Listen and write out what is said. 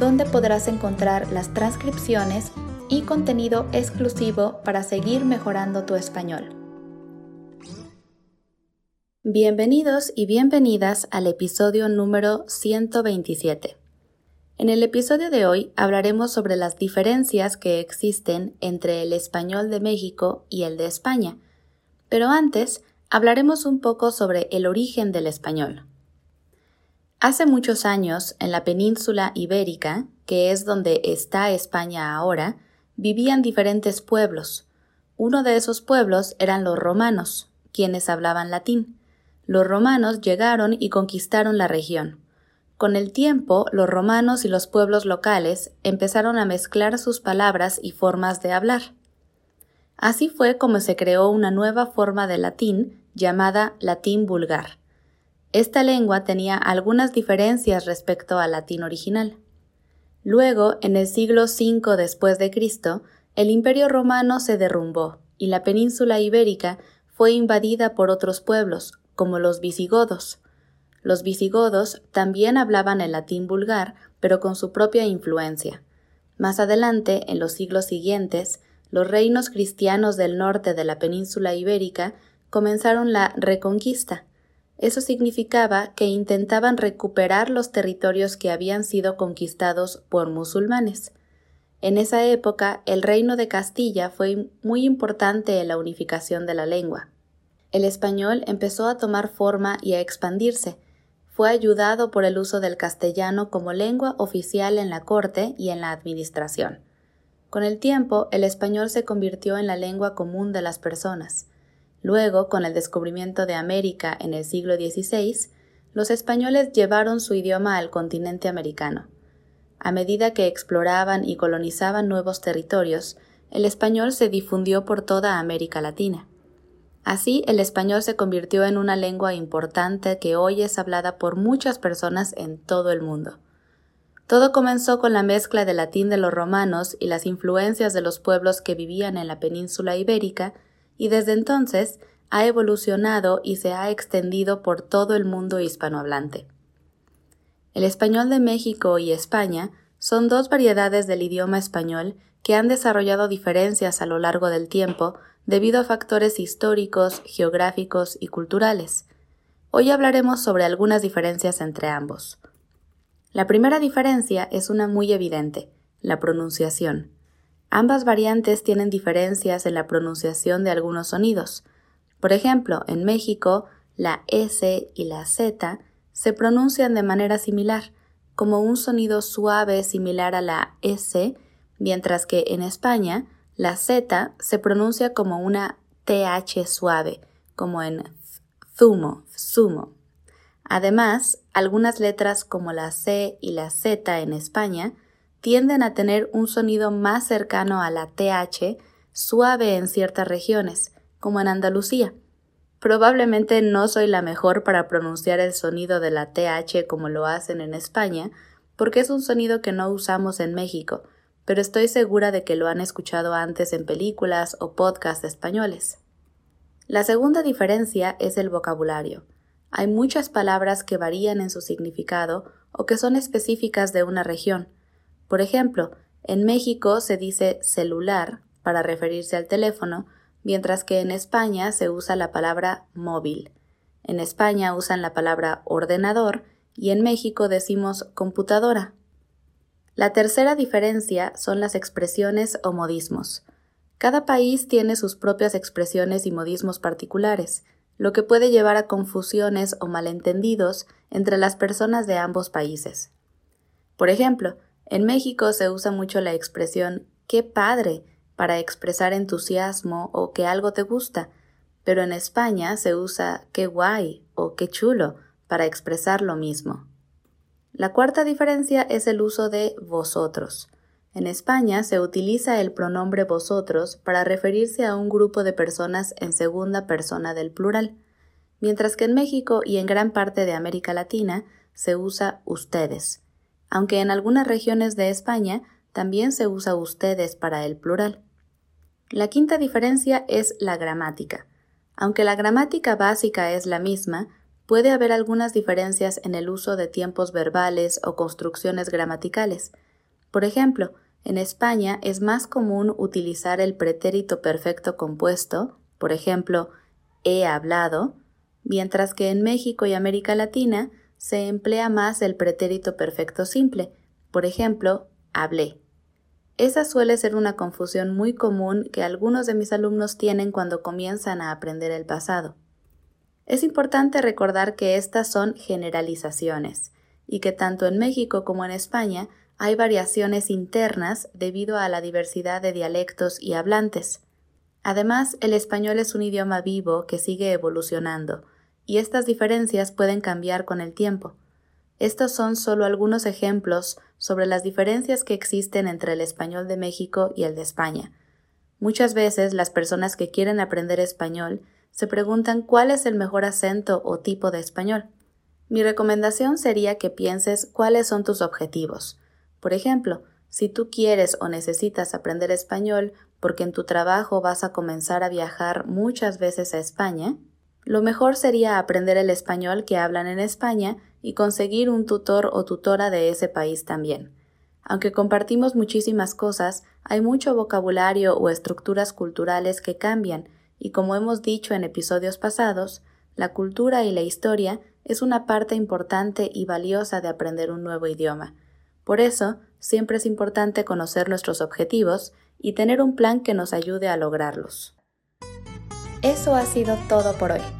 donde podrás encontrar las transcripciones y contenido exclusivo para seguir mejorando tu español. Bienvenidos y bienvenidas al episodio número 127. En el episodio de hoy hablaremos sobre las diferencias que existen entre el español de México y el de España, pero antes hablaremos un poco sobre el origen del español. Hace muchos años, en la península ibérica, que es donde está España ahora, vivían diferentes pueblos. Uno de esos pueblos eran los romanos, quienes hablaban latín. Los romanos llegaron y conquistaron la región. Con el tiempo, los romanos y los pueblos locales empezaron a mezclar sus palabras y formas de hablar. Así fue como se creó una nueva forma de latín llamada latín vulgar esta lengua tenía algunas diferencias respecto al latín original. Luego, en el siglo V después de Cristo, el Imperio romano se derrumbó y la península ibérica fue invadida por otros pueblos, como los visigodos. Los visigodos también hablaban el latín vulgar, pero con su propia influencia. Más adelante, en los siglos siguientes, los reinos cristianos del norte de la península ibérica comenzaron la reconquista, eso significaba que intentaban recuperar los territorios que habían sido conquistados por musulmanes. En esa época, el reino de Castilla fue muy importante en la unificación de la lengua. El español empezó a tomar forma y a expandirse. Fue ayudado por el uso del castellano como lengua oficial en la corte y en la administración. Con el tiempo, el español se convirtió en la lengua común de las personas. Luego, con el descubrimiento de América en el siglo XVI, los españoles llevaron su idioma al continente americano. A medida que exploraban y colonizaban nuevos territorios, el español se difundió por toda América Latina. Así, el español se convirtió en una lengua importante que hoy es hablada por muchas personas en todo el mundo. Todo comenzó con la mezcla del latín de los romanos y las influencias de los pueblos que vivían en la península ibérica y desde entonces ha evolucionado y se ha extendido por todo el mundo hispanohablante. El español de México y España son dos variedades del idioma español que han desarrollado diferencias a lo largo del tiempo debido a factores históricos, geográficos y culturales. Hoy hablaremos sobre algunas diferencias entre ambos. La primera diferencia es una muy evidente, la pronunciación. Ambas variantes tienen diferencias en la pronunciación de algunos sonidos. Por ejemplo, en México, la S y la Z se pronuncian de manera similar, como un sonido suave similar a la S, mientras que en España la Z se pronuncia como una TH suave, como en zumo, zumo. Además, algunas letras como la C y la Z en España tienden a tener un sonido más cercano a la TH, suave en ciertas regiones, como en Andalucía. Probablemente no soy la mejor para pronunciar el sonido de la TH como lo hacen en España, porque es un sonido que no usamos en México, pero estoy segura de que lo han escuchado antes en películas o podcasts españoles. La segunda diferencia es el vocabulario. Hay muchas palabras que varían en su significado o que son específicas de una región, por ejemplo, en México se dice celular para referirse al teléfono, mientras que en España se usa la palabra móvil. En España usan la palabra ordenador y en México decimos computadora. La tercera diferencia son las expresiones o modismos. Cada país tiene sus propias expresiones y modismos particulares, lo que puede llevar a confusiones o malentendidos entre las personas de ambos países. Por ejemplo, en México se usa mucho la expresión qué padre para expresar entusiasmo o que algo te gusta, pero en España se usa qué guay o qué chulo para expresar lo mismo. La cuarta diferencia es el uso de vosotros. En España se utiliza el pronombre vosotros para referirse a un grupo de personas en segunda persona del plural, mientras que en México y en gran parte de América Latina se usa ustedes, aunque en algunas regiones de España también se usa ustedes para el plural. La quinta diferencia es la gramática. Aunque la gramática básica es la misma, puede haber algunas diferencias en el uso de tiempos verbales o construcciones gramaticales. Por ejemplo, en España es más común utilizar el pretérito perfecto compuesto, por ejemplo, he hablado, mientras que en México y América Latina se emplea más el pretérito perfecto simple, por ejemplo, hablé. Esa suele ser una confusión muy común que algunos de mis alumnos tienen cuando comienzan a aprender el pasado. Es importante recordar que estas son generalizaciones y que tanto en México como en España hay variaciones internas debido a la diversidad de dialectos y hablantes. Además, el español es un idioma vivo que sigue evolucionando, y estas diferencias pueden cambiar con el tiempo. Estos son solo algunos ejemplos sobre las diferencias que existen entre el español de México y el de España. Muchas veces las personas que quieren aprender español se preguntan cuál es el mejor acento o tipo de español. Mi recomendación sería que pienses cuáles son tus objetivos. Por ejemplo, si tú quieres o necesitas aprender español porque en tu trabajo vas a comenzar a viajar muchas veces a España, lo mejor sería aprender el español que hablan en España y conseguir un tutor o tutora de ese país también. Aunque compartimos muchísimas cosas, hay mucho vocabulario o estructuras culturales que cambian, y como hemos dicho en episodios pasados, la cultura y la historia es una parte importante y valiosa de aprender un nuevo idioma. Por eso, siempre es importante conocer nuestros objetivos y tener un plan que nos ayude a lograrlos. Eso ha sido todo por hoy.